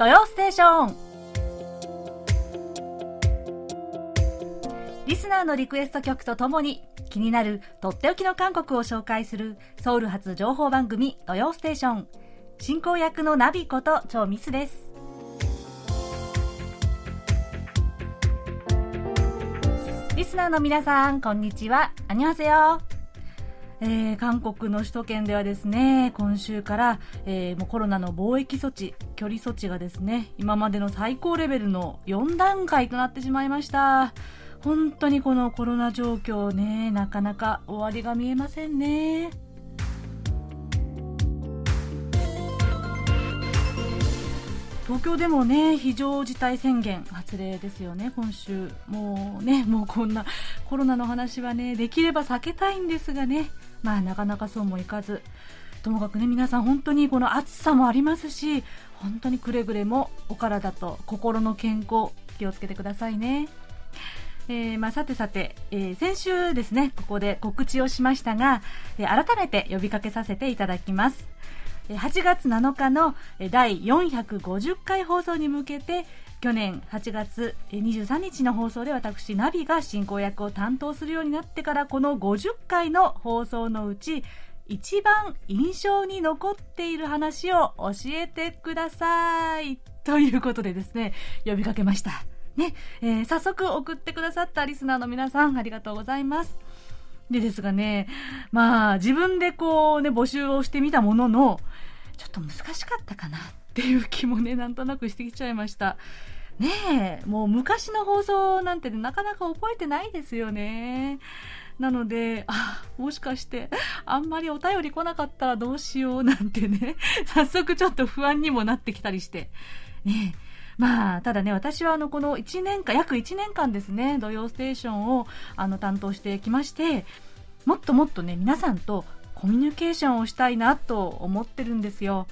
土曜ステーションリスナーのリクエスト曲とともに気になるとっておきの韓国を紹介するソウル発情報番組土曜ステーション進行役のナビこと超ミスですリスナーの皆さんこんにちはアニョハセヨえー、韓国の首都圏ではですね、今週から、えー、もうコロナの防疫措置、距離措置がですね、今までの最高レベルの4段階となってしまいました。本当にこのコロナ状況ね、なかなか終わりが見えませんね。東京でもね、非常事態宣言発令ですよね、今週。もうね、もうこんなコロナの話はね、できれば避けたいんですがね、まあなかなかそうもいかず、ともかくね、皆さん本当にこの暑さもありますし、本当にくれぐれもお体と心の健康、気をつけてくださいね。えー、まあ、さてさて、えー、先週ですね、ここで告知をしましたが、えー、改めて呼びかけさせていただきます。8月7日の第450回放送に向けて、去年8月23日の放送で私、ナビが進行役を担当するようになってから、この50回の放送のうち、一番印象に残っている話を教えてください。ということでですね、呼びかけました。ね、えー、早速送ってくださったリスナーの皆さん、ありがとうございます。でですがね、まあ、自分でこうね、募集をしてみたものの、ちょっと難しかったかなっていう気もね、なんとなくしてきちゃいました。ねえ、もう昔の放送なんて、ね、なかなか覚えてないですよね。なので、あ、もしかして、あんまりお便り来なかったらどうしようなんてね、早速ちょっと不安にもなってきたりして。ねえ、まあ、ただね、私はあの、この1年間、約1年間ですね、土曜ステーションをあの担当してきまして、もっともっとね、皆さんとコミュニケーションをしたいなと思ってるんですよ。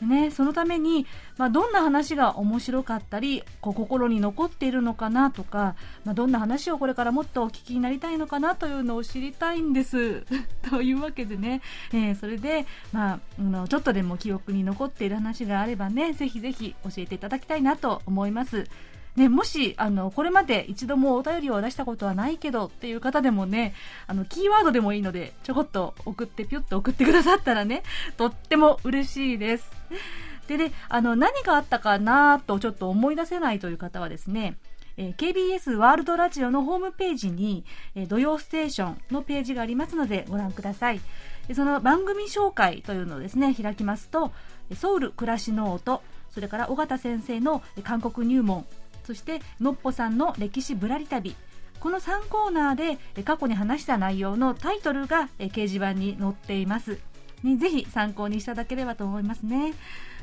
ね、そのために、まあ、どんな話が面白かったり、こう心に残っているのかなとか、まあ、どんな話をこれからもっとお聞きになりたいのかなというのを知りたいんです。というわけでね、えー、それで、まあ、ちょっとでも記憶に残っている話があればね、ぜひぜひ教えていただきたいなと思います。ね、もし、あの、これまで一度もお便りを出したことはないけどっていう方でもね、あの、キーワードでもいいので、ちょこっと送って、ぴゅっと送ってくださったらね、とっても嬉しいです。でね、あの、何があったかなとちょっと思い出せないという方はですね、え、KBS ワールドラジオのホームページに、え、土曜ステーションのページがありますのでご覧ください。その番組紹介というのをですね、開きますと、ソウル暮らしの音、それから尾形先生の韓国入門そしてのっぽさんの歴史ぶらり旅。この3コーナーで過去に話した内容のタイトルが掲示板に載っています、ね、ぜひ参考にしていただければと思いますね。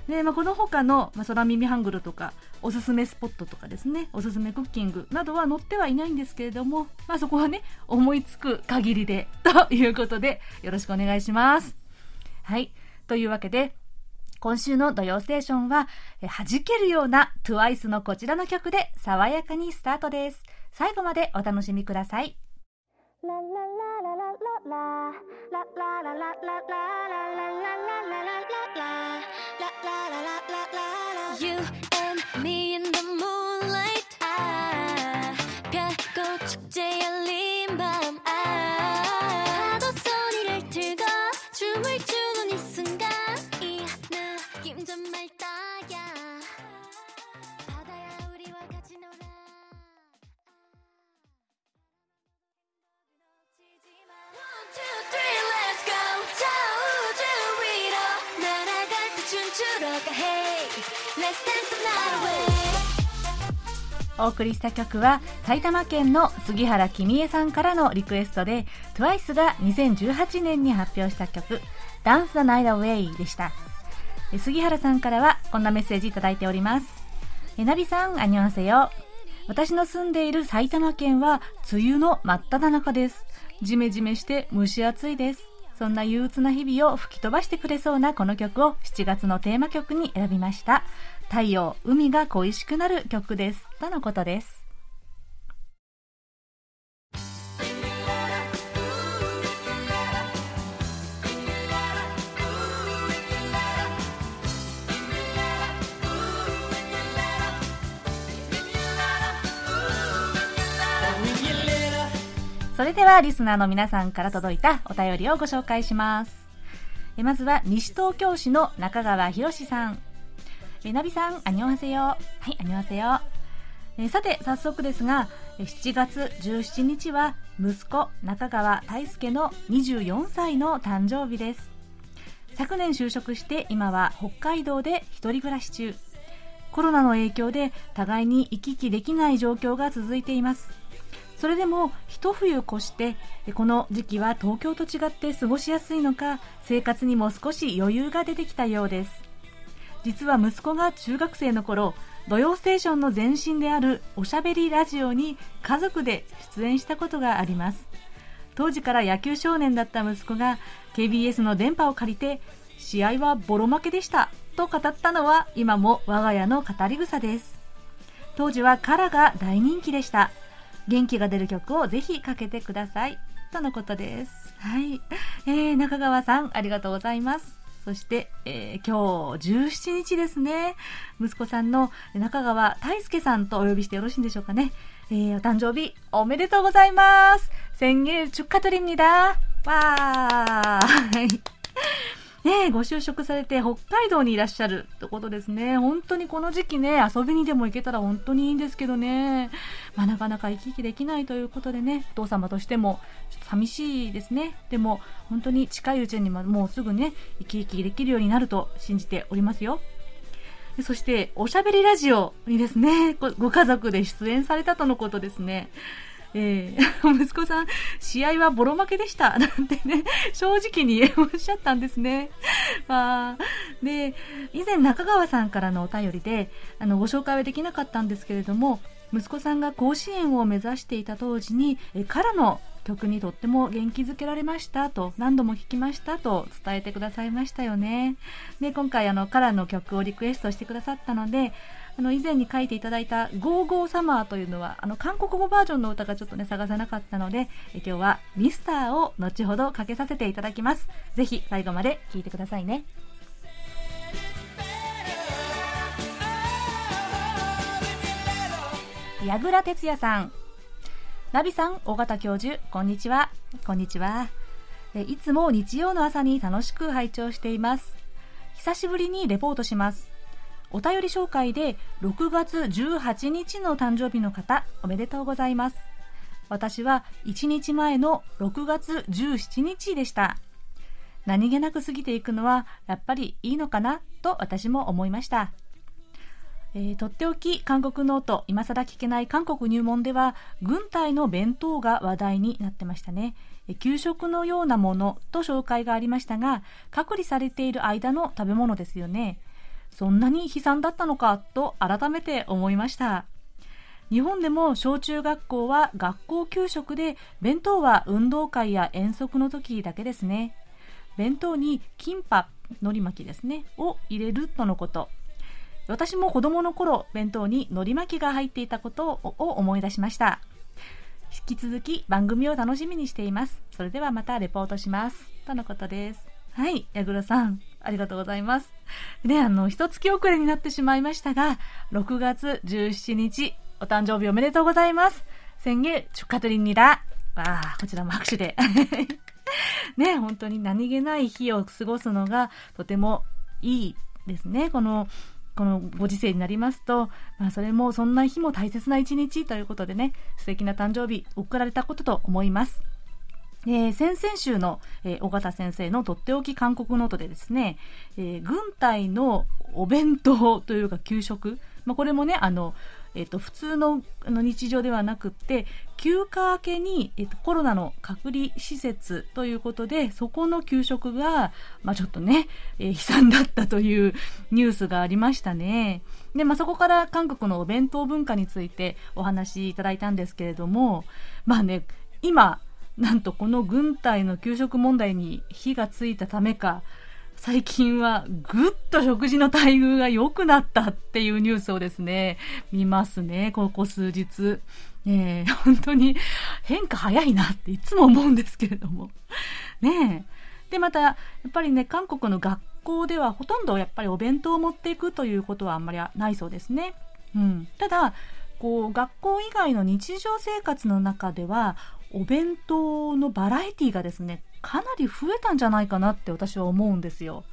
で、まあ、この他の、まあ、空耳ハングルとかおすすめスポットとかですね。おすすめクッキングなどは載ってはいないんですけれども、まあ、そこはね思いつく限りでということでよろしくお願いします。はい。というわけで今週の土曜ステーションは、弾けるような TWICE のこちらの曲で爽やかにスタートです。最後までお楽しみください。You and me in the moonlight 아, 별꽃 축제 열 お送りした曲は埼玉県の杉原君江さんからのリクエストで TWICE が2018年に発表した曲「Dance the Night Away」でした杉原さんからはこんなメッセージいただいております。えなびさん、あにわせよ。私の住んでいる埼玉県は梅雨の真っ只中です。ジメジメして蒸し暑いです。そんな憂鬱な日々を吹き飛ばしてくれそうなこの曲を7月のテーマ曲に選びました。太陽、海が恋しくなる曲です。とのことです。それではリスナーの皆さんから届いたお便りをご紹介します。まずは西東京市の中川博さん。えなびさんあにょはせよ。はいあにょはせよ。えさて早速ですが7月17日は息子中川大輔の24歳の誕生日です。昨年就職して今は北海道で一人暮らし中。コロナの影響で互いに行き来できない状況が続いています。それでも一冬越してこの時期は東京と違って過ごしやすいのか生活にも少し余裕が出てきたようです。実は息子が中学生の頃土曜ステーションの前身であるおしゃべりラジオに家族で出演したことがあります。当時から野球少年だった息子が KBS の電波を借りて試合はボロ負けでしたと語ったのは今も我が家の語り草です。当時はカラが大人気でした。元気が出る曲をぜひかけてください。とのことです。はい、えー、中川さんありがとうございます。そして、えー、今日17日ですね。息子さんの中川大輔さんとお呼びしてよろしいんでしょうかね。えー、お誕生日おめでとうございます。생일축하드립니 다。 わー。 ねご就職されて北海道にいらっしゃるってことですね。本当にこの時期ね、遊びにでも行けたら本当にいいんですけどね。まあ、なかなか行き来できないということでね、お父様としてもちょっと寂しいですね。でも、本当に近いうちにもうすぐね、生き生きできるようになると信じておりますよ。そして、おしゃべりラジオにですね、ご家族で出演されたとのことですね。えー、息子さん、試合はボロ負けでした。なんてね、正直におっしゃったんですね。ま あ、で、以前中川さんからのお便りで、あの、ご紹介はできなかったんですけれども、息子さんが甲子園を目指していた当時に、えからの曲にとっても元気づけられましたと何度も聞きましたと伝えてくださいましたよね。で今回あのカラーの曲をリクエストしてくださったのであの以前に書いていただいた「ゴーゴーサマー」というのはあの韓国語バージョンの歌がちょっとね探せなかったのでえ今日は「ミスター」を後ほどかけさせていただきます。ぜひ最後まで聴いてくださいね。矢倉哲也さんナビさん、尾形教授、こんにちは。こんにちは。いつも日曜の朝に楽しく拝聴しています。久しぶりにレポートします。お便り紹介で6月18日の誕生日の方、おめでとうございます。私は1日前の6月17日でした。何気なく過ぎていくのはやっぱりいいのかなと私も思いました。えー、とっておき韓国ノート今更聞けない韓国入門では軍隊の弁当が話題になってましたね給食のようなものと紹介がありましたが隔離されている間の食べ物ですよねそんなに悲惨だったのかと改めて思いました。日本でも小中学校は学校給食で弁当は運動会や遠足の時だけですね。弁当にキンパ海苔巻きですねを入れるとのこと。私も子供の頃弁当に海苔巻きが入っていたことを思い出しました。引き続き番組を楽しみにしています。それではまたレポートします。とのことです。はい、矢倉さん、ありがとうございます。で、あの、一月遅れになってしまいましたが、6月17日、お誕生日おめでとうございます。宣言、出荷取りにンニ。わあ、こちらも拍手で。ね、本当に何気ない日を過ごすのがとてもいいですね。この、このご時世になりますと、まあ、それもそんな日も大切な一日ということでね、素敵な誕生日、送られたことと思います。えー、先々週の、えー、尾形先生のとっておき韓国ノートでですね、えー、軍隊のお弁当というか給食、まあ、これもね、あの、えっと、普通のの日常ではなくって休暇明けに、えっと、コロナの隔離施設ということでそこの給食が、まあ、ちょっとね、えー、悲惨だったというニュースがありましたね。で、まあ、そこから韓国のお弁当文化についてお話しいただいたんですけれどもまあね今なんとこの軍隊の給食問題に火がついたためか最近はぐっと食事の待遇が良くなったっていうニュースをですね、見ますね、ここ数日。えー、本当に変化早いなっていつも思うんですけれども。ねえ。で、また、やっぱりね、韓国の学校ではほとんどやっぱりお弁当を持っていくということはあんまりないそうですね。うん。ただ、こう学校以外の日常生活の中ではお弁当のバラエティがですね、かなり増えたんじゃないかなって私は思うんですよ。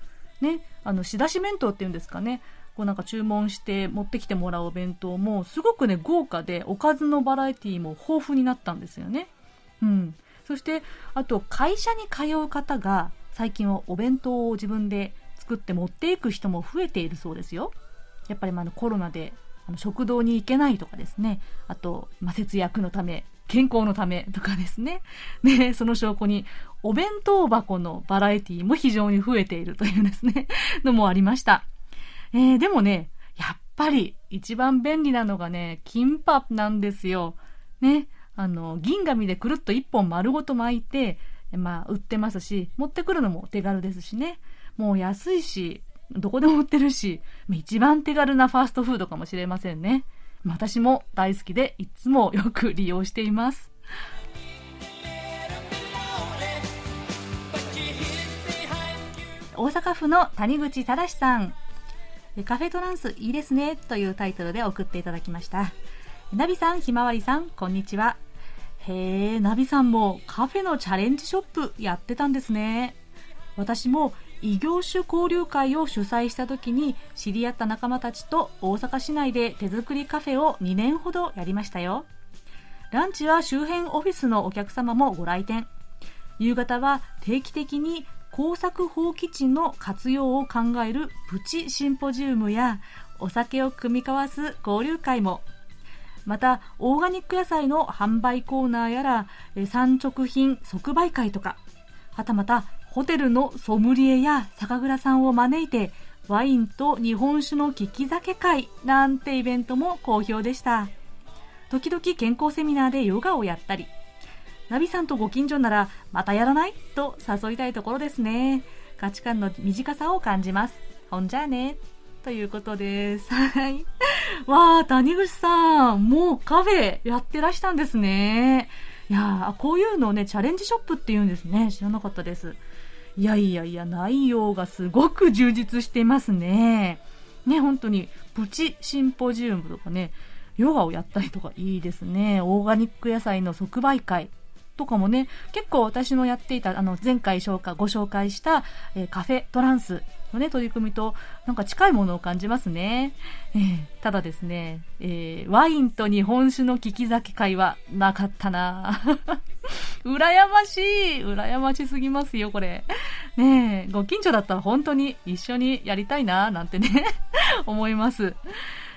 ね、あの、仕出し弁当っていうんですかね。こうなんか注文して持ってきてもらうお弁当もすごくね、豪華でおかずのバラエティも豊富になったんですよね。うん。そして、あと会社に通う方が最近はお弁当を自分で作って持っていく人も増えているそうですよ。やっぱりまあコロナであの食堂に行けないとかですね。あと、まあ、節約のため、健康のためとかですね。ね、その証拠に、お弁当箱のバラエティも非常に増えているというですね、のもありました。えー、でもね、やっぱり一番便利なのがね、キンパなんですよ。ね、あの、銀紙でくるっと一本丸ごと巻いて、まあ、売ってますし、持ってくるのも手軽ですしね。もう安いし、どこでも売ってるし、一番手軽なファーストフードかもしれませんね。私も大好きでいつもよく利用しています。大阪府の谷口正さん。カフェトランスいいですねというタイトルで送っていただきました。ナビさん、ひまわりさん、こんにちは。へえ、ナビさんもカフェのチャレンジショップやってたんですね。私も異業種交流会を主催した時に知り合った仲間たちと大阪市内で手作りカフェを2年ほどやりましたよ。ランチは周辺オフィスのお客様もご来店。夕方は定期的に工作放棄地の活用を考えるプチシンポジウムやお酒を組み交わす交流会もまたオーガニック野菜の販売コーナーやら産直品即売会とかはたまたホテルのソムリエや酒蔵さんを招いてワインと日本酒の利き酒会なんてイベントも好評でした。時々健康セミナーでヨガをやったりナビさんとご近所ならまたやらない？と誘いたいところですね。価値観の短さを感じます。ほんじゃあね。ということです。はい。わあ谷口さん。もうカフェやってらしたんですね。いやこういうのをねチャレンジショップって言うんですね。知らなかったです。いやいやいや、内容がすごく充実してますね。ね、本当に、プチシンポジウムとかね、ヨガをやったりとかいいですね。オーガニック野菜の即売会とかもね、結構私のやっていた、あの、前回紹介、ご紹介した、えー、カフェトランスのね、取り組みと、なんか近いものを感じますね。えー、ただですね、えー、ワインと日本酒の利き酒会はなかったな 羨ましい羨ましすぎますよ、これ。ねえ、ご近所だったら本当に一緒にやりたいな、なんてね 思います。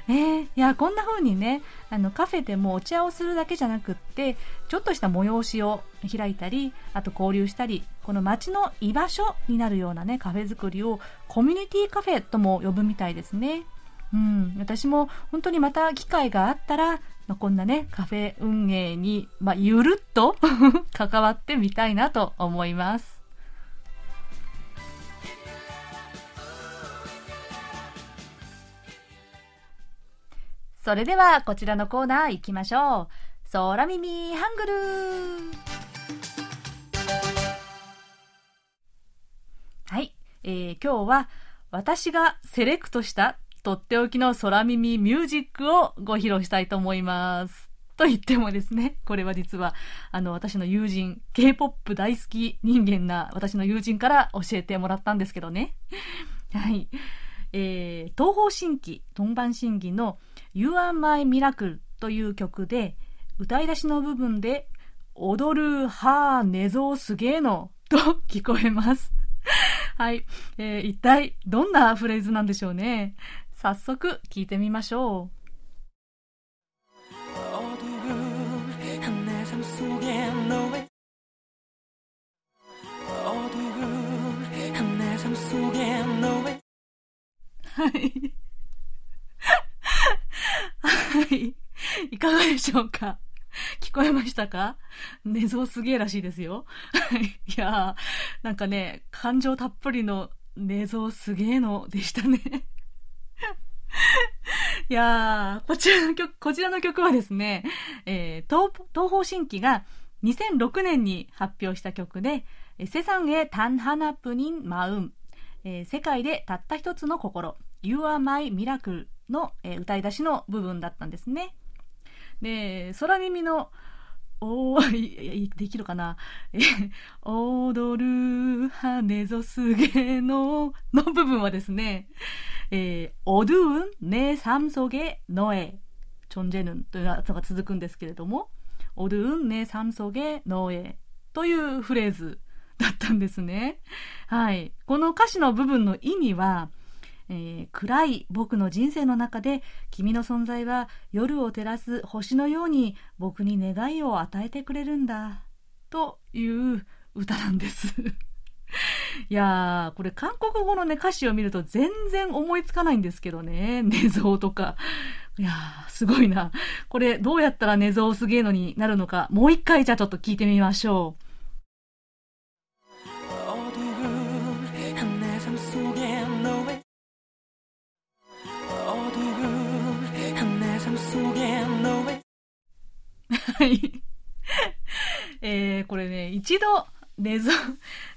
え、いや、こんな風にね、あの、カフェでもお茶をするだけじゃなくって、ちょっとした催しを開いたり、あと交流したり、この街の居場所になるようなね、カフェ作りをコミュニティカフェとも呼ぶみたいですね。うん、私も本当にまた機会があったら、まあ、こんなね、カフェ運営に、まあ、ゆるっと 関わってみたいなと思います。それではこちらのコーナー行きましょう。空耳ハングルはい、えー、今日は私がセレクトしたとっておきの空耳ミュージックをご披露したいと思います。と言ってもですね、これは実は、あの、私の友人、K-POP 大好き人間な私の友人から教えてもらったんですけどね。はい。えー、東方神起、東番神起の You Are My Miracle という曲で、歌い出しの部分で、踊る、はー、寝相すげえの、と聞こえます。はい、えー、一体どんなフレーズなんでしょうね。早速聞いてみましょう。はい。はい。いかがでしょうか聞こえましたか寝相すげえらしいですよ。いやー、なんかね、感情たっぷりの寝相すげえのでしたね。いやー、こちらの曲、こちらの曲はですね、えー、東、東方神起が2006年に発表した曲で、セサンへタンハナプニンマウン、えー、世界でたった一つの心、You are my miracle の、えー、歌い出しの部分だったんですね。で、空耳のおー、できるかなえ、踊る羽ぞすげのの部分はですね、えー、어두운내삶속에너의존재는というのが続くんですけれども、어두운내삶속에너의というフレーズだったんですね。はい。この歌詞の部分の意味は、 えー、暗い僕の人生の中で君の存在は夜を照らす星のように僕に願いを与えてくれるんだという歌なんです いやー、これ韓国語のね、歌詞を見ると全然思いつかないんですけどね。寝相とか。いやー、すごいな。これどうやったら寝相すげーのになるのか、もう一回じゃあちょっと聞いてみましょう。はい。えー、これね、一度、ねぞ、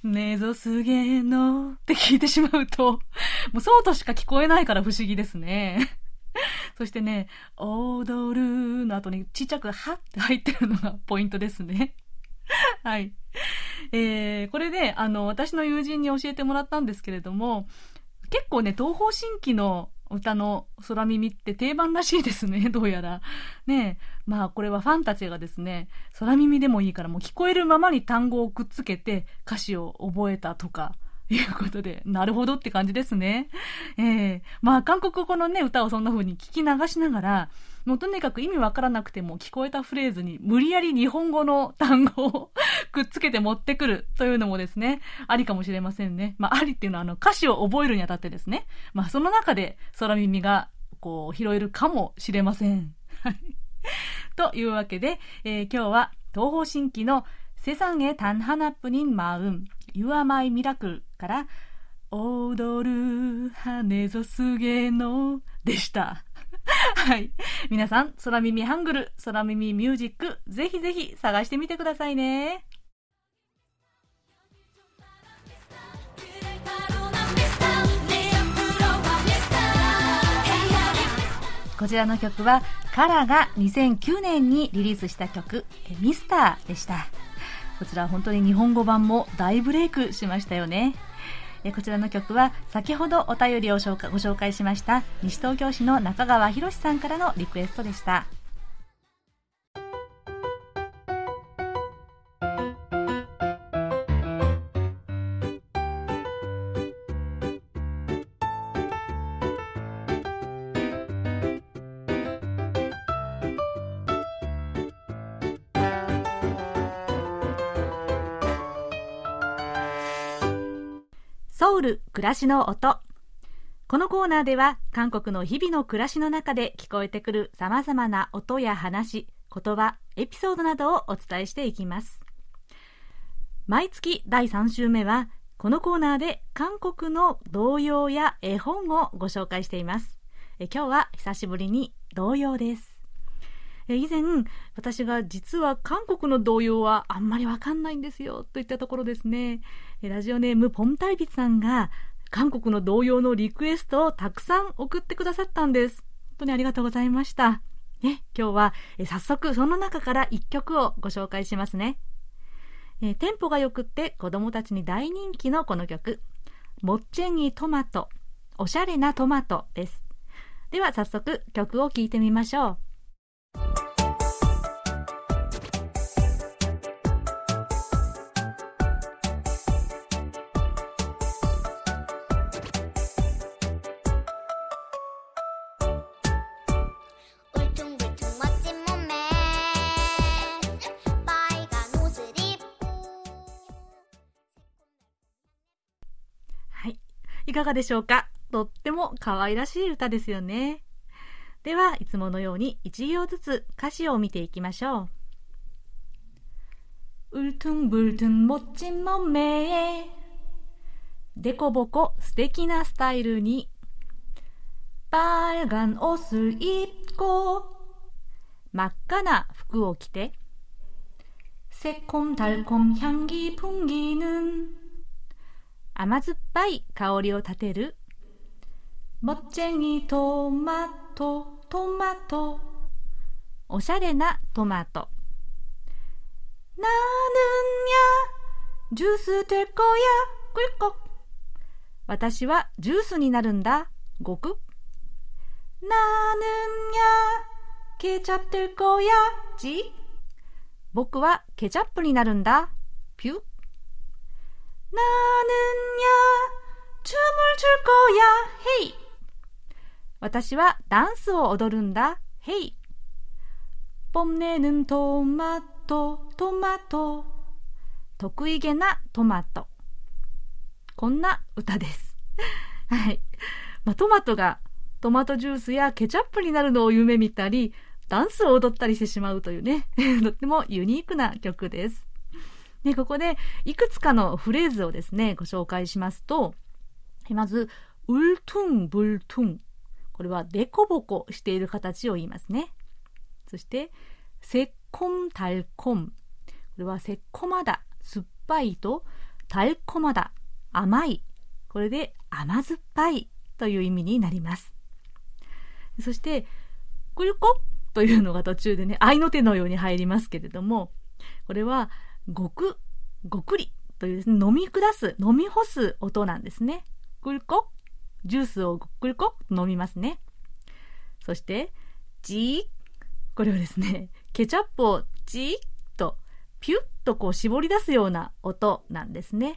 ねぞすげのって聞いてしまうと、もうそうとしか聞こえないから不思議ですね。そしてね、踊るの後にちっちゃくはって入ってるのがポイントですね。はい。えー、これで、あの、私の友人に教えてもらったんですけれども、結構ね、東方神起の歌の空耳って定番らしいですね、どうやら。ねまあこれはファンたちがですね、空耳でもいいからもう聞こえるままに単語をくっつけて歌詞を覚えたとか、いうことで、なるほどって感じですね。ええー、まあ韓国語のね、歌をそんな風に聞き流しながら、もうとにかく意味わからなくても聞こえたフレーズに無理やり日本語の単語をくっつけて持ってくるというのもですね、ありかもしれませんね。まあ、ありっていうのはあの歌詞を覚えるにあたってですね、まあ、その中で空耳がこう拾えるかもしれません。というわけで、えー、今日は東方神起の세상에단하나뿐인마음 You are my miracle から踊る羽ぞすげのでした。 はい。皆さん、空耳ハングル、空耳ミュージック、ぜひぜひ探してみてくださいね。こちらの曲は、カラが2009年にリリースした曲、ミスターでした。こちら本当に日本語版も大ブレイクしましたよね。えこちらの曲は先ほどお便りをご紹介しました西東京市の中川博さんからのリクエストでした。ソウル暮らしの音。このコーナーでは韓国の日々の暮らしの中で聞こえてくるさまざまな音や話言葉エピソードなどをお伝えしていきます。毎月第3週目はこのコーナーで韓国の童謡や絵本をご紹介しています。え今日は久しぶりに童謡です。以前私が実は韓国の童謡はあんまりわかんないんですよといったところですね。ラジオネームポンタイビさんが韓国の童謡のリクエストをたくさん送ってくださったんです。本当にありがとうございました。ね、今日はえ早速その中から1曲をご紹介しますね。えテンポがよくって子供たちに大人気のこの曲「もっちェニトマト」おしゃれなトマトです。では早速曲を聴いてみましょう。いかがでしょうか？とっても可愛らしい歌ですよね。では、いつものように一行ずつ歌詞を見ていきましょう。울퉁불퉁멋진몸매에でこぼこ素敵なスタイルに빨간옷을입고真っ赤な服を着て새콤달콤향기풍기는甘酸っぱい香りを立てる もっちにトマトトマトおしゃれなトマト 나는야 주스 될 거야 꿀꺽 私はジュースになるんだごく 나는야 케찹 될 거야 지 僕はケチャップになるんだピュ 나는야 춤을 출 거야 헤이 私はダンスを踊るんだ。ヘイ。ポンネヌントマト、トマト。得意げなトマト。こんな歌です。はい。まあ、トマトがトマトジュースやケチャップになるのを夢見たり、ダンスを踊ったりしてしまうというね、とってもユニークな曲です。で、ここでいくつかのフレーズをですね、ご紹介しますと、まず、ウルトゥンブルトゥンこれはデコボコしている形を言いますねそして、せっこんたるこん。これはせっこまだ、酸っぱいと、たるこまだ、甘い。これで甘酸っぱいという意味になります。そして、くるこというのが途中でね、愛の手のように入りますけれども、これは、ごく、ごくりというですね、飲み下す、飲み干す音なんですね。くるこ、ジュースをごくるこ飲みますね。そして、じーこれはですね、ケチャップをチーッと、ピュッとこう絞り出すような音なんですね。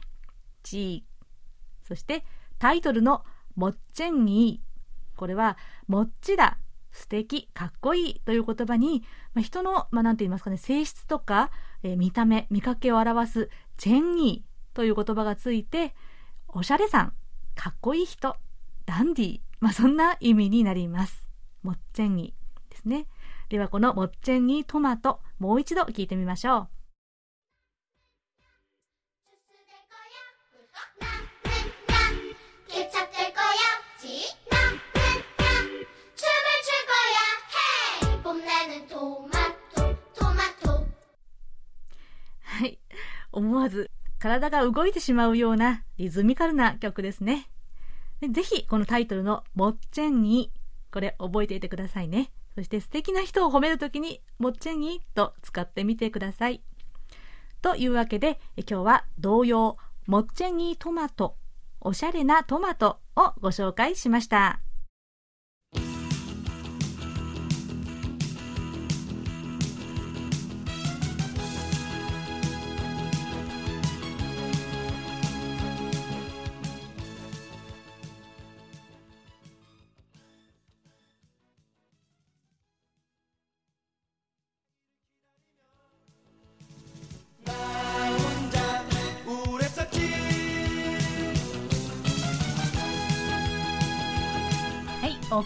チー。そして、タイトルのもっちゃんいい。これは、もっちだ。素敵、かっこいいという言葉に、まあ、人の、まあ、なんて言いますかね、性質とか、えー、見た目、見かけを表す、チェンイーという言葉がついて、おしゃれさん、かっこいい人、ダンディー、まあ、そんな意味になります。もっちゃんいですね。ではこのもっちゃんにトマト、もう一度聞いてみましょう。はい。思わず体が動いてしまうようなリズミカルな曲ですね。ぜひこのタイトルのもっちゃんにこれ覚えていてくださいね。そして素敵な人を褒めるときに、もっちゃんにと使ってみてください。というわけで、今日は同様、もっちゃんにトマト、おしゃれなトマトをご紹介しました。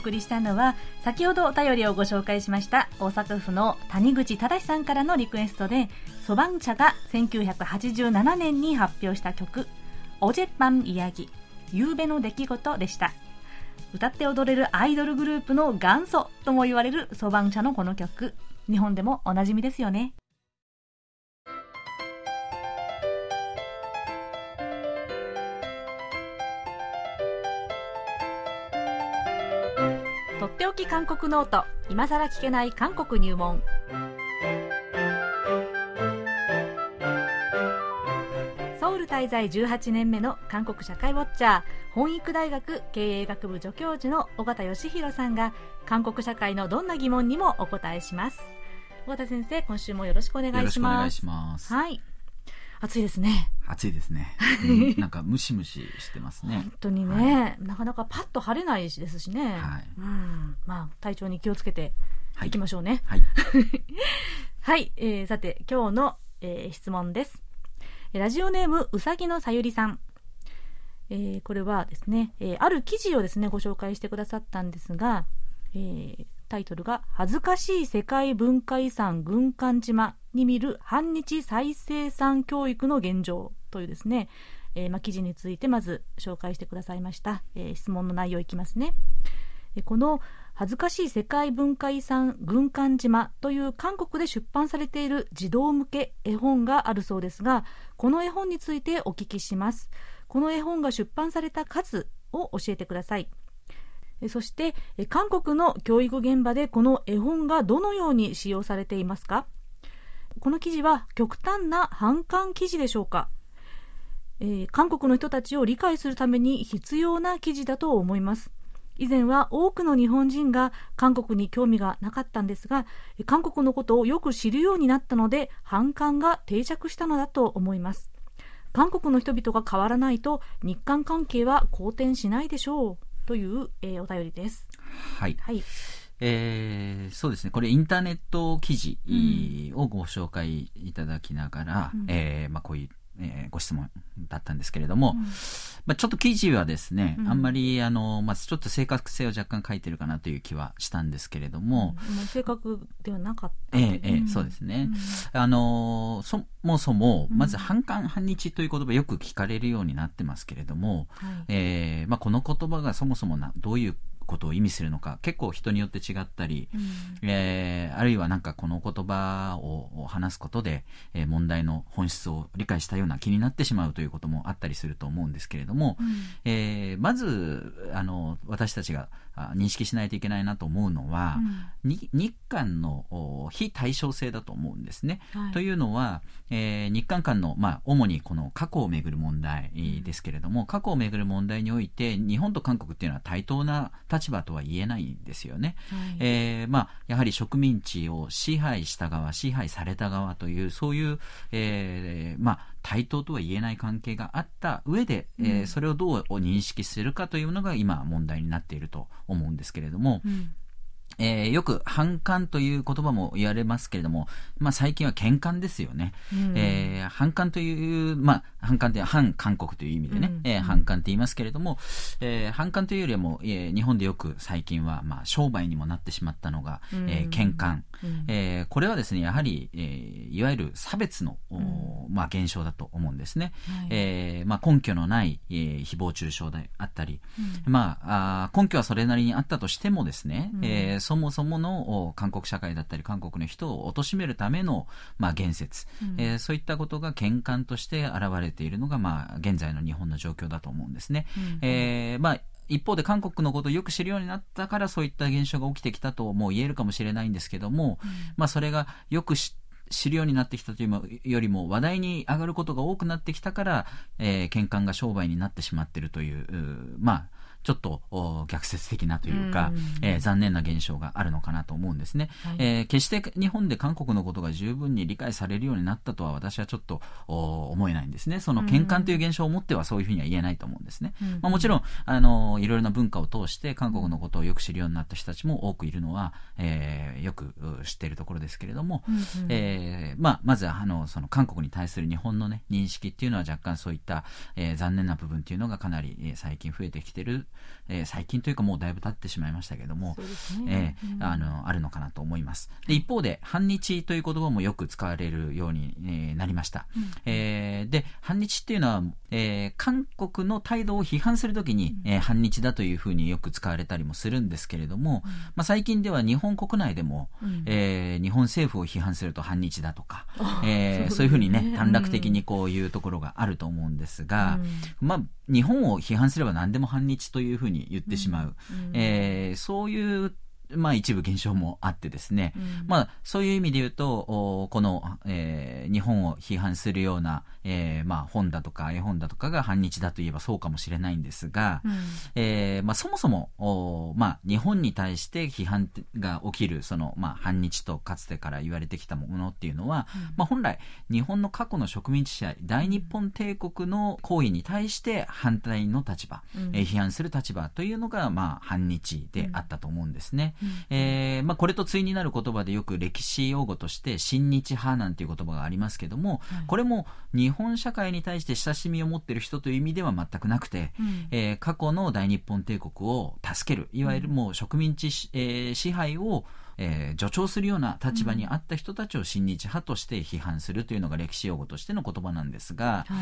送りしたのは先ほどお便りをご紹介しました大阪府の谷口忠さんからのリクエストでそばん茶が1987年に発表した曲「おじっぱんいやぎ夕べの出来事」でした。歌って踊れるアイドルグループの元祖とも言われるそばん茶のこの曲。日本でもおなじみですよね。っておき韓国ノート。今さら聞けない韓国入門。ソウル滞在18年目の韓国社会ウォッチャー弘益大学経営学部助教授の緒方義広さんが韓国社会のどんな疑問にもお答えします。緒方先生今週もよろしくお願いします。はい暑いですね。暑いですね。うん、なんかムシムシしてますね。本当にね、はい、なかなかパッと晴れないしですしね。はい。うん、まあ体調に気をつけていきましょうね。はい。はい、えー、さて今日の、えー、質問です。ラジオネームうさぎのさゆりさん。えー、これはですね、えー、ある記事をですねご紹介してくださったんですが、えー、タイトルが「恥ずかしい世界文化遺産軍艦島に見る反日再生産教育の現状」というですね、えー、ま、記事についてまず紹介してくださいました、えー、質問の内容いきますね、えこの恥ずかしい世界文化遺産軍艦島という韓国で出版されている児童向け絵本があるそうですがこの絵本についてお聞きします。この絵本が出版された数を教えてください。そして韓国の教育現場でこの絵本がどのように使用されていますか？この記事は極端な反感記事でしょうか、えー、韓国の人たちを理解するために必要な記事だと思います。以前は多くの日本人が韓国に興味がなかったんですが韓国のことをよく知るようになったので反感が定着したのだと思います。韓国の人々が変わらないと日韓関係は好転しないでしょう。という、えー、お便りです。はい、はい。えー、そうですね、これインターネット記事をご紹介いただきながら、うん、えー、まあ、こういうえー、ご質問だったんですけれども、うん、まあ、ちょっと記事はですね、うん、あんまりあの、まあ、ちょっと正確性を若干書いてるかなという気はしたんですけれども、うん、正確ではなかった、えー、えー、そうですね、あのそもそもまず反感反日という言葉よく聞かれるようになってますけれども、はい、えー、まあ、この言葉がそもそもなどういうことを意味するのか結構人によって違ったり、うん、えー、あるいはなんかこの言葉を話すことで、えー、問題の本質を理解したような気になってしまうということもあったりすると思うんですけれども、うん、えー、まずあの私たちが認識しないといけないなと思うのは、うん、日韓の非対称性だと思うんですね。はい、というのは、えー、日韓間の、まあ、主にこの過去をめぐる問題ですけれども、過去をめぐる問題において日本と韓国っていうのは対等な立場とは言えないんですよね。はい、えー、まあ、やはり植民地を支配した側支配された側というそういう、えー、まあ対等とは言えない関係があった上で、うん、えー、それをどう認識するかというのが今問題になっていると思うんですけれども、うん。えー、よく反感という言葉も言われますけれども、まあ、最近は喧嘩ですよね、うん、えー、反感という、まあ、反感って反韓国という意味でね、うん、えー、反感って言いますけれども、えー、反感というよりはもう、えー、日本でよく最近は、まあ、商売にもなってしまったのが、うん、えー、喧嘩、うん、えー、これはですねやはり、えー、いわゆる差別の、うん、まあ、現象だと思うんですね、はい、えー、まあ、根拠のない、えー、誹謗中傷であったり、まあ、あ根拠はそれなりにあったとしてもですね、うん、えーそもそもの韓国社会だったり韓国の人を貶めるための、まあ、言説、うん、えー、そういったことが喧嘩として現れているのが、まあ、現在の日本の状況だと思うんですね。うん、えー、まあ一方で韓国のことをよく知るようになったからそういった現象が起きてきたとも言えるかもしれないんですけども、うん、まあそれがよく知知るようになってきたというよりも話題に上がることが多くなってきたから、えー、喧嘩が商売になってしまっているという、まあ、ちょっと逆説的なというか、うえー、残念な現象があるのかなと思うんですね、はい、えー、決して日本で韓国のことが十分に理解されるようになったとは私はちょっと思えないんですね。その喧嘩という現象をもってはそういうふうには言えないと思うんですね、まあ、もちろんあのいろいろな文化を通して韓国のことをよく知るようになった人たちも多くいるのは、えー、よく知っているところですけれども、えまあ、まずあのその韓国に対する日本の、ね、認識っていうのは若干そういった、えー、残念な部分っていうのがかなり、えー、最近増えてきてるえー、最近というかもうだいぶ経ってしまいましたけども、ね、えーうん、あのあるのかなと思います。で一方で反日という言葉もよく使われるように、えー、なりました、うん、えー、で反日っていうのは、えー、韓国の態度を批判するときに、うん、えー、反日だというふうによく使われたりもするんですけれども、うん、まあ、最近では日本国内でも、うん、えー、日本政府を批判すると反日だとか、えー、そういうふうにね短絡的にこういうところがあると思うんですが、まあ日本を批判すれば何でも反日というふうに言ってしまう、うん、えー、そういうまあ一部現象もあってですね、うん、まあそういう意味で言うと、この、えー、日本を批判するような、えー、まあ本だとか絵本だとかが反日だといえばそうかもしれないんですが、うん、えー、まあそもそも、まあ日本に対して批判が起きる、その、まあ反日とかつてから言われてきたものっていうのは、うん、まあ本来日本の過去の植民地支配、大日本帝国の行為に対して反対の立場、うん、えー、批判する立場というのが、まあ反日であったと思うんですね。えー、まあ、これと対になる言葉でよく歴史用語として親日派なんていう言葉がありますけども、はい、これも日本社会に対して親しみを持っている人という意味では全くなくて、うん、えー、過去の大日本帝国を助けるいわゆるもう植民地、えー、支配をえー、助長するような立場にあった人たちを親日派として批判するというのが歴史用語としての言葉なんですが、は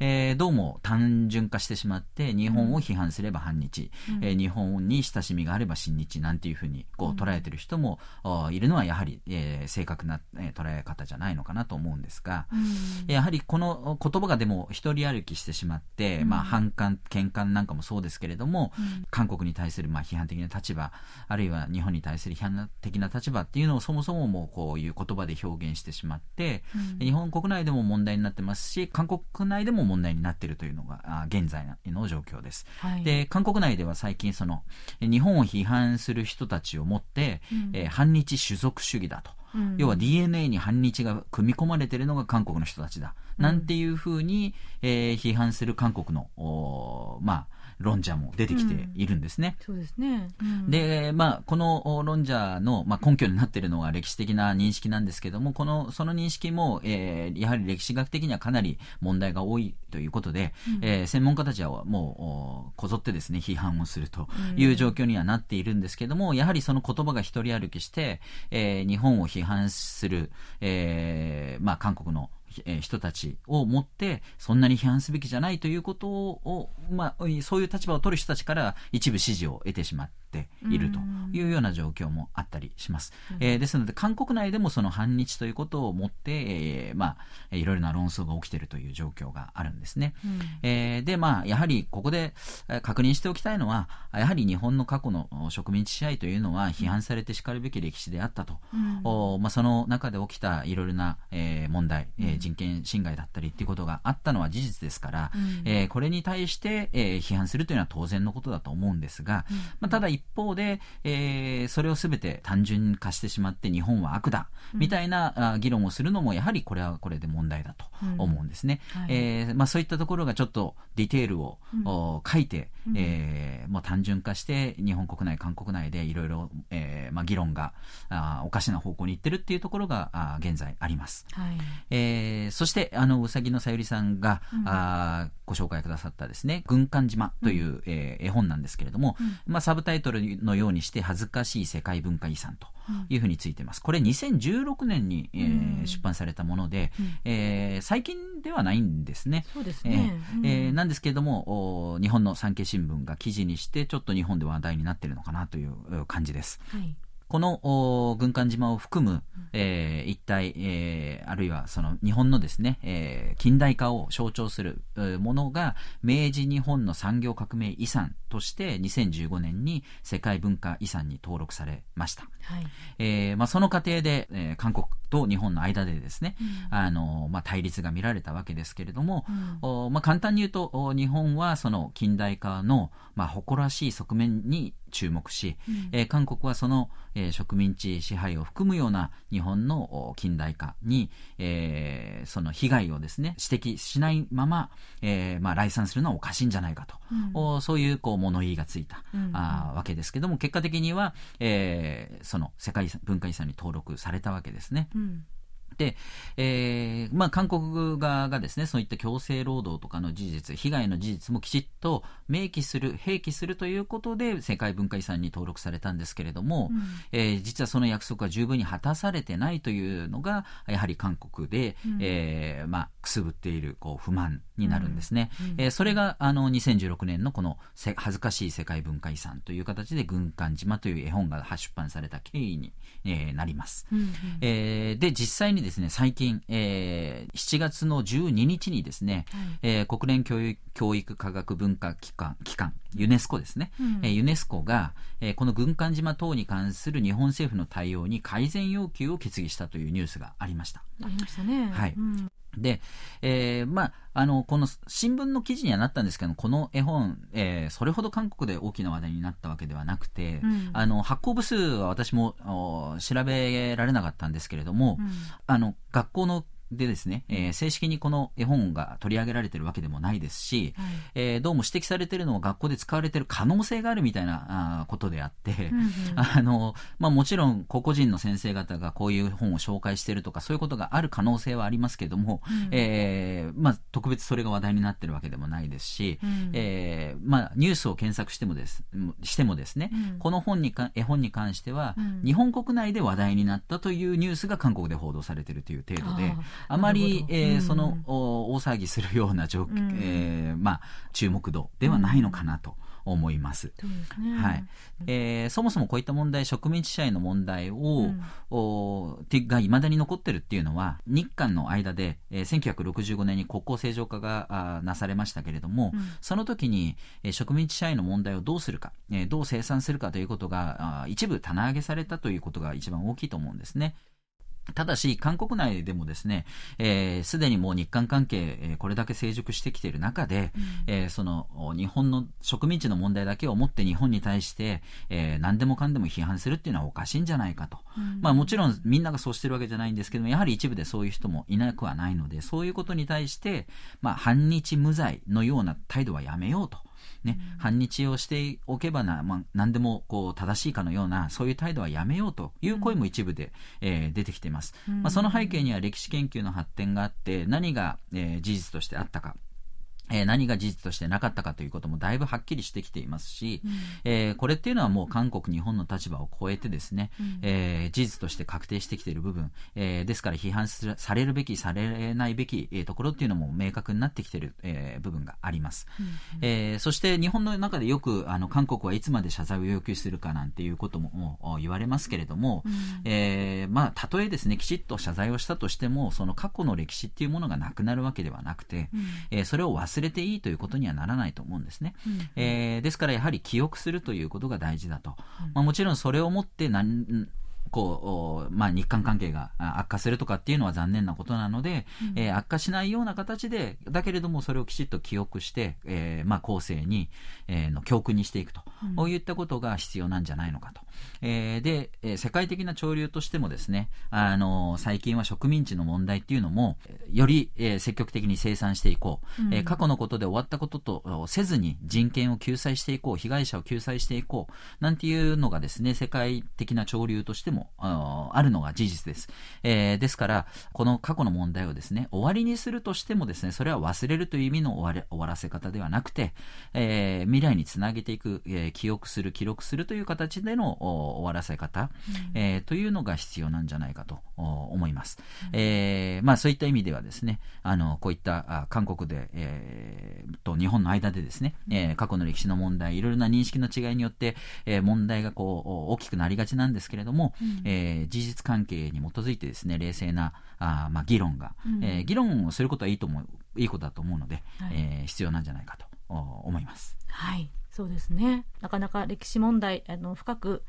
い、えー、どうも単純化してしまって日本を批判すれば反日、うん、えー、日本に親しみがあれば親日なんていうふうにこう捉えてる人も、うん、いるのはやはり、えー、正確な、えー、捉え方じゃないのかなと思うんですが、うん、やはりこの言葉がでも一人歩きしてしまって、うん、まあ、反感喧嘩なんかもそうですけれども、韓国に対するまあ批判的な立場あるいは日本に対する批判的なな立場っていうのをそもそももうこういう言葉で表現してしまって、うん、日本国内でも問題になってますし韓国内でも問題になっているというのが現在の状況です、はい、で韓国内では最近その日本を批判する人たちをもって、うん、えー、反日種族主義だと。うん、要は DNA に反日が組み込まれているのが韓国の人たちだ、うん、なんていうふうに、えー、批判する韓国のまあ論者も出てきているんですね。そうですね。で、まあ、この論者の、まあ、根拠になっているのは歴史的な認識なんですけども、この、その認識も、えー、やはり歴史学的にはかなり問題が多いということで、うん、えー、専門家たちはもう、こぞってですね、批判をするという状況にはなっているんですけども、やはりその言葉が一人歩きして、えー、日本を批判する、えー、まあ、韓国のえ人たちを持ってそんなに批判すべきじゃないということを、まあ、そういう立場を取る人たちから一部支持を得てしまっているというような状況もあったりします。うん、えー、ですので韓国内でもその反日ということをもって、えー、まあ、いろいろな論争が起きているという状況があるんですね。うん、えー、で、まあ、やはりここで確認しておきたいのはやはり日本の過去の植民地支配というのは批判されてしかるべき歴史であったと、うん、おまあ、その中で起きたいろいろな、えー、問題、えー人権侵害だったりっていうことがあったのは事実ですから、うん、えー、これに対して、えー、批判するというのは当然のことだと思うんですが、うん、まあ、ただ一方で、えー、それをすべて単純化してしまって日本は悪だ、みたいなあ議論をするのもやはりこれはこれで問題だと思うんですね。はい、えー、まあ、そういったところがちょっとディテールを、うん、書いて、えー、もう単純化して日本国内韓国内でいろいろ、えーまあ、議論があおかしな方向にいってるっていうところがあ現在あります。はい、えー、そしてあのうさぎのさゆりさんが、うん、あご紹介くださったですね軍艦島という、うん、えー、絵本なんですけれども、うん、まあ、サブタイトルのようにして恥ずかしい世界文化遺産というふうについてます。これ2016年に、えー、出版されたもので、うん、えー、最近ではないんですね。そうですね。えー、えー、なんですけれども日本の産経新聞が記事にしてちょっと日本で話題になっているのかなという感じです。はいこの軍艦島を含む、えー、一帯、えー、あるいはその日本のですね、えー、近代化を象徴するものが明治日本の産業革命遺産として2015年に世界文化遺産に登録されました。はい、えー、まあ、その過程で、えー、韓国と日本の間でですね、うん、あのまあ、対立が見られたわけですけれども、うん、おまあ、簡単に言うと日本はその近代化の、まあ、誇らしい側面に注目し、うん、えー、韓国はその、えー、植民地支配を含むような日本の近代化に、えー、その被害をですね指摘しないまま、えーまあ、来賛するのはおかしいんじゃないかと、うん、そういうこう物言いがついた、うんあわけですけども結果的には、えー、その世界文化遺産に登録されたわけですね。うんで、えーまあ、韓国側がですねそういった強制労働とかの事実被害の事実もきちっと明記する併記するということで世界文化遺産に登録されたんですけれども、うん、えー、実はその約束は十分に果たされてないというのがやはり韓国で、うん、えー、まあ、くすぶっているこう不満になるんですね、うん、えー、それがあの2016年のこの恥ずかしい世界文化遺産という形で軍艦島という絵本が出版された経緯に、えー、なります、うんうん、えー、で実際にですね最近、えー、7月の12日にですね、はい、えー、国連教育教育科学文化機関機関ユネスコですね、うん、えー、ユネスコが、えー、この軍艦島等に関する日本政府の対応に改善要求を決議したというニュースがありました。ありましたね。はい。うんで、えー、まあ、あの、この新聞の記事にはなったんですけど、この絵本、えー、それほど韓国で大きな話題になったわけではなくて、うん、あの、発行部数は私も調べられなかったんですけれども、うん、あの、学校のでですね、えー、正式にこの絵本が取り上げられてるわけでもないですし、はい、えー、どうも指摘されてるのは学校で使われてる可能性があるみたいなあことであって、うんうん、あの、まあもちろん個々人の先生方がこういう本を紹介してるとかそういうことがある可能性はありますけれども、うん、えー、まあ特別それが話題になってるわけでもないですし、うん、えー、まあニュースを検索してもです、してもですね、うん、この本にか、絵本に関しては、日本国内で話題になったというニュースが韓国で報道されてるという程度で、あまり、えー、その大騒ぎするような状況、うん、えー、まあ、注目度ではないのかなと。思います。すね。はい。えー、そもそもこういった問題、植民地支配の問題を、うん、おが未だに残ってるっていうのは、日韓の間で、えー、1965年に国交正常化があなされましたけれども、うん、その時に、えー、植民地支配の問題をどうするか、えー、どう清算するかということが、あ一部棚上げされたということが一番大きいと思うんですね。ただし、韓国内でもですね、す、えー、で、にもう日韓関係、えー、これだけ成熟してきている中で、うん、えー、その、日本の植民地の問題だけをもって日本に対して、えー、何でもかんでも批判するっていうのはおかしいんじゃないかと。うん、まあもちろんみんながそうしてるわけじゃないんですけども、やはり一部でそういう人もいなくはないので、そういうことに対して、まあ反日無罪のような態度はやめようと。ね、反日をしておけばな、まあ、何でもこう正しいかのような、そういう態度はやめようという声も一部で、えー、出てきています。まあ、その背景には歴史研究の発展があって、何が、えー、事実としてあったか。えー、何が事実としてなかったかということもだいぶはっきりしてきていますし、うん、えー、これっていうのはもう韓国、日本の立場を超えてですね、うん、えー、事実として確定してきている部分、えですから批判されるべき、されないべき、えところっていうのも明確になってきている、え部分があります、うんえそして日本の中でよくあの韓国はいつまで謝罪を要求するかなんていうことも言われますけれども、うん、えまあ、たとえですね、きちっと謝罪をしたとしても、その過去の歴史っていうものがなくなるわけではなくて、うん、えそれを忘れれていいということにはならないと思うんですね。うん、えー、ですからやはり記憶するということが大事だと。まあ、もちろんそれをもって何こう、まあ、日韓関係が悪化するとかっていうのは残念なことなので、うん、えー、悪化しないような形で、だけれどもそれをきちっと記憶して、えー、まあ、後世に、えー、の教訓にしていくと、こういったことが必要なんじゃないのかと。えー、で、えー、世界的な潮流としてもですね、あのー、最近は植民地の問題っていうのも、より、えー、積極的に生産していこう、うん、えー、過去のことで終わったこととせずに人権を救済していこう、被害者を救済していこう、なんていうのがですね、世界的な潮流としてもあるのが事実です。えー、ですから、この過去の問題をですね、終わりにするとしてもですね、それは忘れるという意味の終われ終わらせ方ではなくて、えー、未来につなげていく、えー、記憶する、記録するという形での終わらせ方、うん、えー、というのが必要なんじゃないかと思います。うん、えー、まあそういった意味ではですね、あの、こういったあ韓国で、えー、と日本の間でですね、えー、過去の歴史の問題、いろいろな認識の違いによって、えー、問題がこう大きくなりがちなんですけれども、うん、えー、事実関係に基づいてですね、冷静なあ、まあ、議論が、うん、えー、議論をすることはいいと思う、いいことだと思うので、はい、えー、必要なんじゃないかと思います。はい、そうですね。なかなか歴史問題、あの深く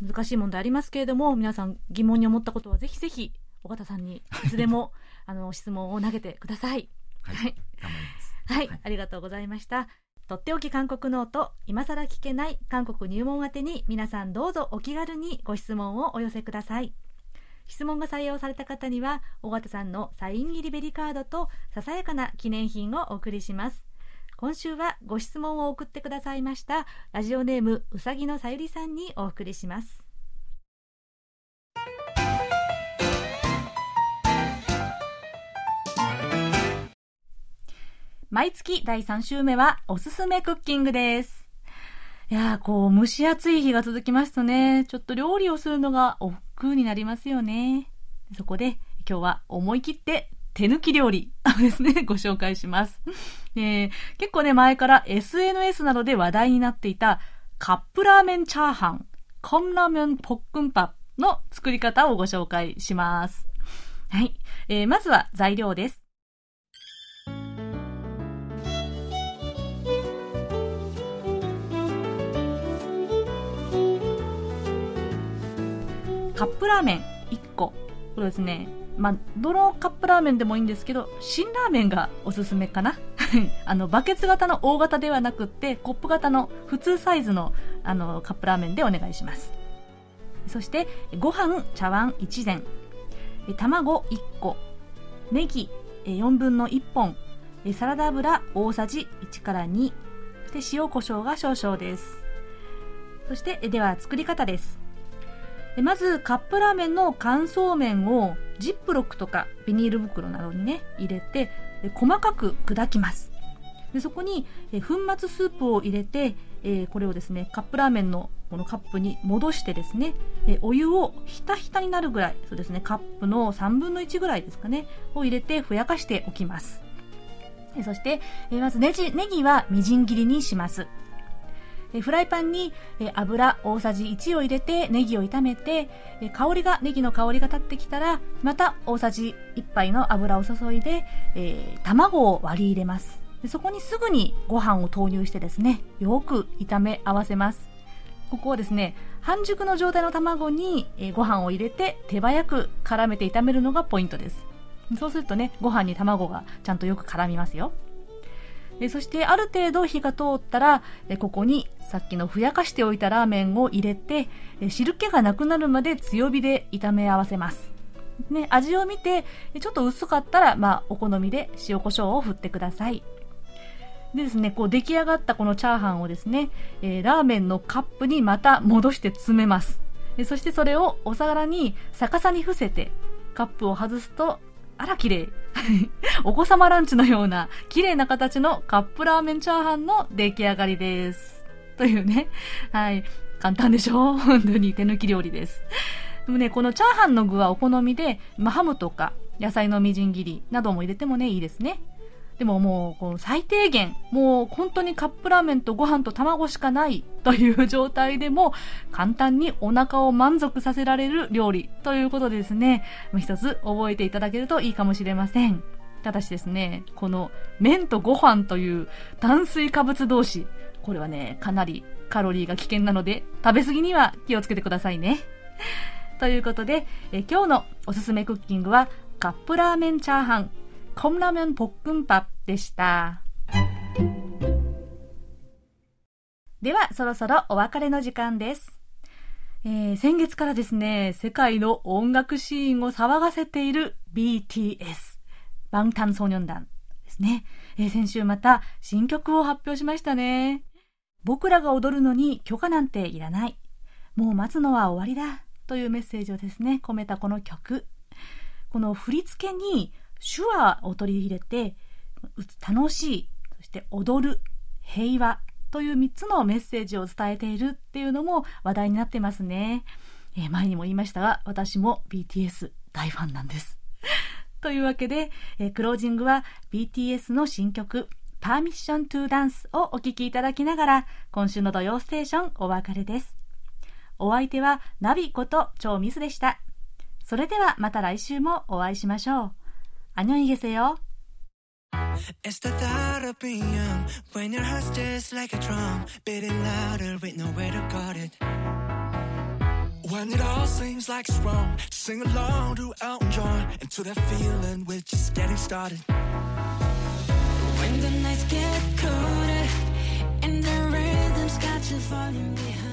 難しい問題ありますけれども、皆さん疑問に思ったことはぜひぜひ尾形さんにいつでも あの質問を投げてください。はい、はい、頑張ります。はい、はい、ありがとうございました。とっておき韓国ノート、今更聞けない韓国入門宛てに皆さんどうぞお気軽にご質問をお寄せください。質問が採用された方には、緒方さんのサイン入りベリカードとささやかな記念品をお送りします。今週はご質問を送ってくださいましたラジオネームうさぎのさゆりさんにお送りします。毎月第3週目はおすすめクッキングです。いやー、こう、蒸し暑い日が続きますとね、ちょっと料理をするのが億劫になりますよね。そこで、今日は思い切って手抜き料理 ですね、ご紹介します。えー、結構ね、前から SNS などで話題になっていたカップラーメンチャーハン、コンラーメンポックンパの作り方をご紹介します。はい。えー、まずは材料です。カップラーメン1個。これですね、まあ、どのカップラーメンでもいいんですけど、辛ラーメンがおすすめかな。あの、バケツ型の大型ではなくって、コップ型の普通サイズの、あの、カップラーメンでお願いします。そして、ご飯、茶碗1膳、卵1個、ネギ4分の1本、サラダ油大さじ1から2、で塩コショウが少々です。そして、では作り方です。まずカップラーメンの乾燥麺をジップロックとかビニール袋などにね入れて細かく砕きます。でそこに粉末スープを入れてこれをですねカップラーメンのこのカップに戻してですねお湯をひたひたになるぐらいそうですねカップの3分の1ぐらいですかねを入れてふやかしておきます。そしてまずネジネギはみじん切りにします。フライパンに油大さじ1を入れてネギを炒めて香りがネギの香りが立ってきたらまた大さじ1杯の油を注いで、えー、卵を割り入れます。でそこにすぐにご飯を投入してですねよく炒め合わせます。ここはですね半熟の状態の卵にご飯を入れて手早く絡めて炒めるのがポイントです。そうするとねご飯に卵がちゃんとよく絡みますよ。えそしてある程度火が通ったらえここにさっきのふやかしておいたラーメンを入れてえ汁気がなくなるまで強火で炒め合わせます。ね、味を見てちょっと薄かったら、まあ、お好みで塩コショウを振ってください。でですね、こう出来上がったこのチャーハンをですね、えー、ラーメンのカップにまた戻して詰めます。そしてそれをお皿に逆さに伏せて、カップを外すとあら綺麗。お子様ランチのような綺麗な形のカップラーメンチャーハンの出来上がりです。というね。はい。簡単でしょ？本当に手抜き料理です。でもね、このチャーハンの具はお好みで、まあ、ハムとか野菜のみじん切りなども入れてもね、いいですね。でももう、この最低限、もう本当にカップラーメンとご飯と卵しかないという状態でも、簡単にお腹を満足させられる料理ということでですね、一つ覚えていただけるといいかもしれません。ただしですね、この麺とご飯という炭水化物同士、これはね、かなりカロリーが危険なので、食べ過ぎには気をつけてくださいね。ということで、え今日のおすすめクッキングは、カップラーメンチャーハン 컵라면볶음밥でした。では、そろそろお別れの時間です。えー、先月からですね、世界の音楽シーンを騒がせている BTS、バンタンソーニョン団ですね。えー、先週また新曲を発表しましたね。僕らが踊るのに許可なんていらない。もう待つのは終わりだ。というメッセージをですね、込めたこの曲。この振り付けに 手話を取り入れて楽しいそして踊る平和という3つのメッセージを伝えているっていうのも話題になってますね、えー、前にも言いましたが私も BTS 大ファンなんです。というわけで、えー、クロージングは BTS の新曲「パーミッショントゥーダンスをお聴きいただきながら今週の土曜ステーションお別れです。お相手はナビこと超ミスでした。それではまた来週もお会いしましょう。 안녕히 계세요. It's the thought of being young when your heart's just like a drum, beating louder with nowhere to guard it. When it all seems like it's wrong, just sing along to Elton John and to that feeling we're just getting started. When the nights get colder and the rhythm's got you falling.